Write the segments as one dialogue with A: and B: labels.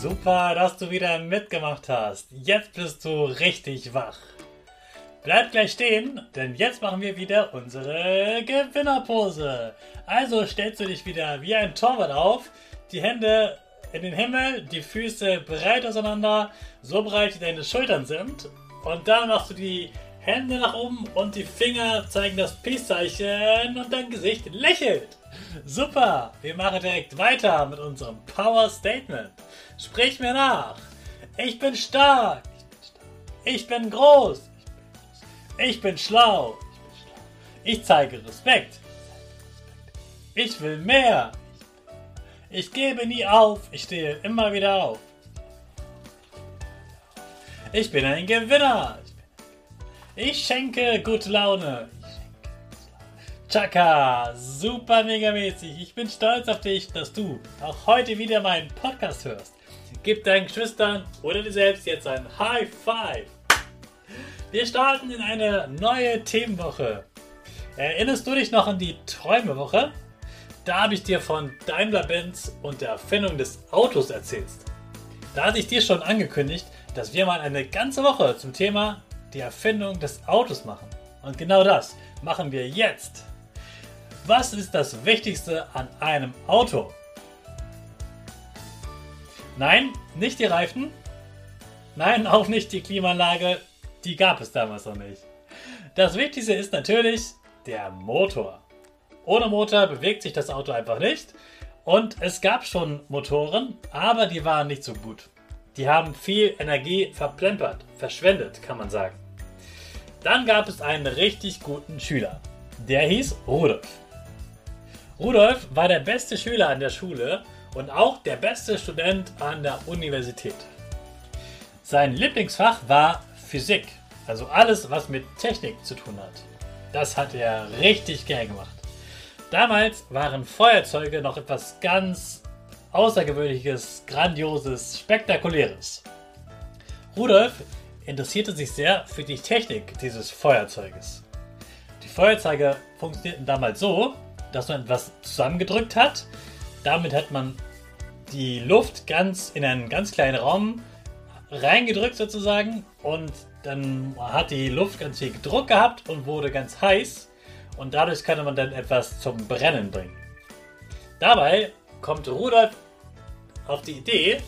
A: Super, dass du wieder mitgemacht hast. Jetzt bist du richtig wach. Bleib gleich stehen, denn jetzt machen wir wieder unsere Gewinnerpose. Also stellst du dich wieder wie ein Torwart auf, die Hände in den Himmel, die Füße breit auseinander, so breit wie deine Schultern sind. Und dann machst du die Hände nach oben und die Finger zeigen das Peace-Zeichen und dein Gesicht lächelt. Super, wir machen direkt weiter mit unserem Power Statement. Sprich mir nach. Ich bin stark. Ich bin groß. Ich bin schlau. Ich zeige Respekt. Ich will mehr. Ich gebe nie auf. Ich stehe immer wieder auf. Ich bin ein Gewinner. Ich schenke gute Laune. Chaka, super mega mäßig. Ich bin stolz auf dich, dass du auch heute wieder meinen Podcast hörst. Gib deinen Geschwistern oder dir selbst jetzt ein High Five. Wir starten in eine neue Themenwoche. Erinnerst du dich noch an die Träumewoche? Da habe ich dir von Daimler-Benz und der Erfindung des Autos erzählt. Da hatte ich dir schon angekündigt, dass wir mal eine ganze Woche zum Thema die Erfindung des Autos machen. Und genau das machen wir jetzt. Was ist das Wichtigste an einem Auto? Nein, nicht die Reifen. Nein, auch nicht die Klimaanlage. Die gab es damals noch nicht. Das Wichtigste ist natürlich der Motor. Ohne Motor bewegt sich das Auto einfach nicht. Und es gab schon Motoren, aber die waren nicht so gut. Die haben viel Energie verplempert, verschwendet, kann man sagen. Dann gab es einen richtig guten Schüler. Der hieß Rudolf. Rudolf war der beste Schüler an der Schule und auch der beste Student an der Universität. Sein Lieblingsfach war Physik, also alles, was mit Technik zu tun hat. Das hat er richtig gern gemacht. Damals waren Feuerzeuge noch etwas ganz Außergewöhnliches, Grandioses, Spektakuläres. Rudolf interessierte sich sehr für die Technik dieses Feuerzeuges. Die Feuerzeuge funktionierten damals so, dass man etwas zusammengedrückt hat. Damit hat man die Luft ganz in einen ganz kleinen Raum reingedrückt sozusagen und dann hat die Luft ganz viel Druck gehabt und wurde ganz heiß und dadurch konnte man dann etwas zum Brennen bringen. Dabei kommt Rudolf auf die Idee,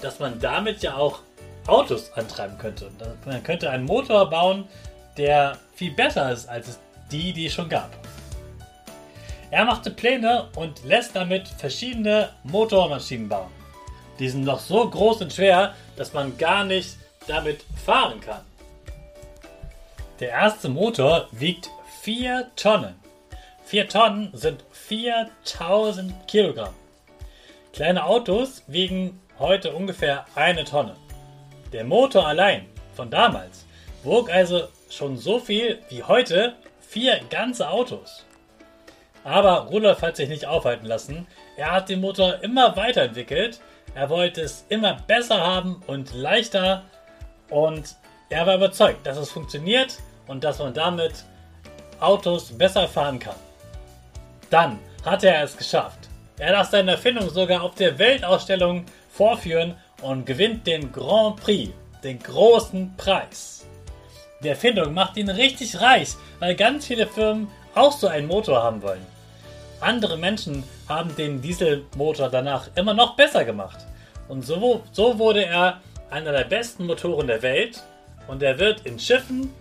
A: dass man damit ja auch Autos antreiben könnte. Man könnte einen Motor bauen, der viel besser ist als die, die es schon gab. Er machte Pläne und lässt damit verschiedene Motormaschinen bauen. Die sind noch so groß und schwer, dass man gar nicht damit fahren kann. Der erste Motor wiegt 4 Tonnen. 4 Tonnen sind 4000 Kilogramm. Kleine Autos wiegen heute ungefähr eine Tonne. Der Motor allein von damals wog also schon so viel wie heute vier ganze Autos. Aber Rudolf hat sich nicht aufhalten lassen. Er hat den Motor immer weiterentwickelt. Er wollte es immer besser haben und leichter. Und er war überzeugt, dass es funktioniert und dass man damit Autos besser fahren kann. Dann hat er es geschafft. Er hat seine Erfindung sogar auf der Weltausstellung vorführen und gewinnt den Grand Prix, den großen Preis. Die Erfindung macht ihn richtig reich, weil ganz viele Firmen auch so einen Motor haben wollen. Andere Menschen haben den Dieselmotor danach immer noch besser gemacht. Und so, so wurde er einer der besten Motoren der Welt und er wird in Schiffen,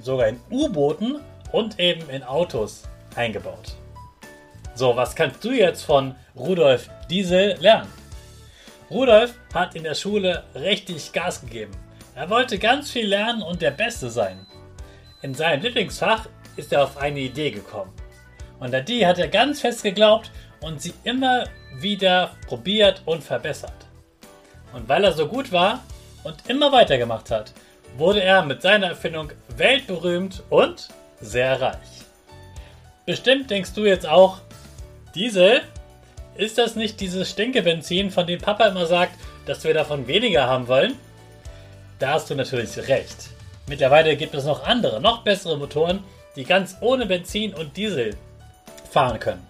A: sogar in U-Booten und eben in Autos eingebaut. So, was kannst du jetzt von Rudolf Diesel lernen? Rudolf hat in der Schule richtig Gas gegeben. Er wollte ganz viel lernen und der Beste sein. In seinem Lieblingsfach ist er auf eine Idee gekommen. Und an die hat er ganz fest geglaubt und sie immer wieder probiert und verbessert. Und weil er so gut war und immer weitergemacht hat, wurde er mit seiner Erfindung weltberühmt und sehr reich. Bestimmt denkst du jetzt auch, Diesel? Ist das nicht dieses Stinkebenzin, von dem Papa immer sagt, dass wir davon weniger haben wollen? Da hast du natürlich recht. Mittlerweile gibt es noch andere, noch bessere Motoren, die ganz ohne Benzin und Diesel fahren können.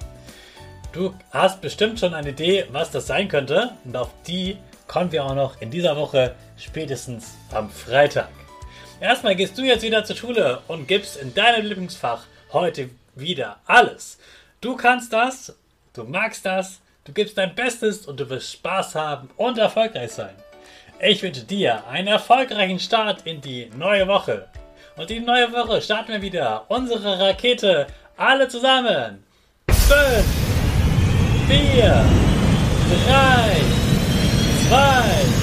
A: Du hast bestimmt schon eine Idee, was das sein könnte, und auf die kommen wir auch noch in dieser Woche, spätestens am Freitag. Erstmal gehst du jetzt wieder zur Schule und gibst in deinem Lieblingsfach heute wieder alles. Du kannst das, du magst das, du gibst dein Bestes und du wirst Spaß haben und erfolgreich sein. Ich wünsche dir einen erfolgreichen Start in die neue Woche. Und die neue Woche starten wir wieder unsere Rakete alle zusammen. 5, 4, 3, 2,